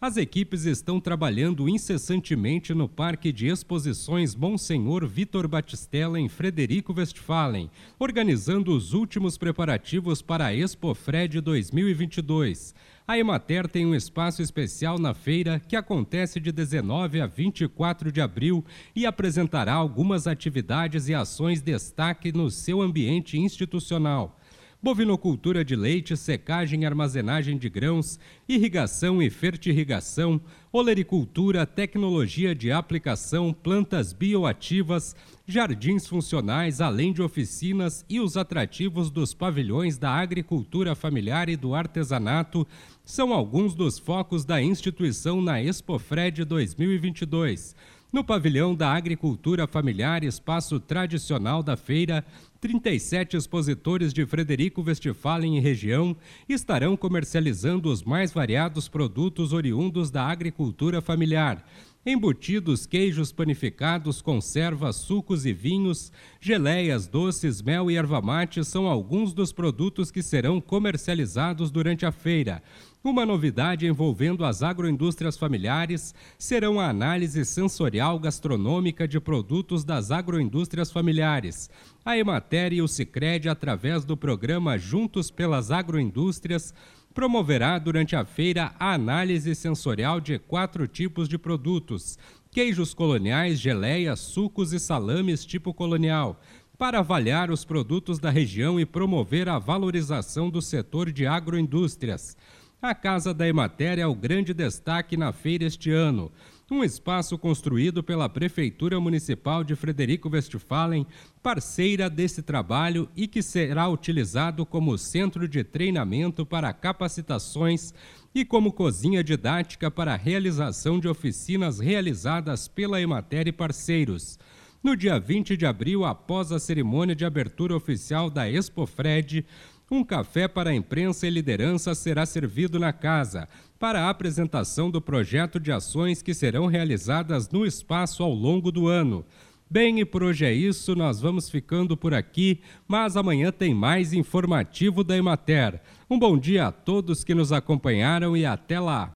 As equipes estão trabalhando incessantemente no Parque de Exposições Monsenhor Vitor Batistella, em Frederico Westphalen, organizando os últimos preparativos para a Expo Fred 2022. A Emater tem um espaço especial na feira que acontece de 19 a 24 de abril e apresentará algumas atividades e ações destaque no seu ambiente institucional bovinocultura de leite, secagem e armazenagem de grãos, irrigação e fertirrigação, olericultura, tecnologia de aplicação, plantas bioativas, jardins funcionais, além de oficinas e os atrativos dos pavilhões da agricultura familiar e do artesanato, são alguns dos focos da instituição na ExpoFred 2022. No pavilhão da Agricultura Familiar, espaço tradicional da feira, 37 expositores de Frederico Westphalen e região estarão comercializando os mais variados produtos oriundos da agricultura familiar. Embutidos, queijos panificados, conservas, sucos e vinhos, geleias, doces, mel e erva mate são alguns dos produtos que serão comercializados durante a feira. Uma novidade envolvendo as agroindústrias familiares serão a análise sensorial gastronômica de produtos das agroindústrias familiares. A Emater e o Sicredi, através do programa Juntos pelas Agroindústrias, promoverá durante a feira a análise sensorial de quatro tipos de produtos: queijos coloniais, geleias, sucos e salames tipo colonial para avaliar os produtos da região e promover a valorização do setor de agroindústrias. A Casa da Emater é o grande destaque na feira este ano. Um espaço construído pela Prefeitura Municipal de Frederico Westphalen, parceira desse trabalho e que será utilizado como centro de treinamento para capacitações e como cozinha didática para a realização de oficinas realizadas pela Emater e parceiros. No dia 20 de abril, após a cerimônia de abertura oficial da Expo Fred, um café para a imprensa e liderança será servido na casa para a apresentação do projeto de ações que serão realizadas no espaço ao longo do ano. Bem, e por hoje é isso, nós vamos ficando por aqui, mas amanhã tem mais informativo da Emater. Um bom dia a todos que nos acompanharam e até lá!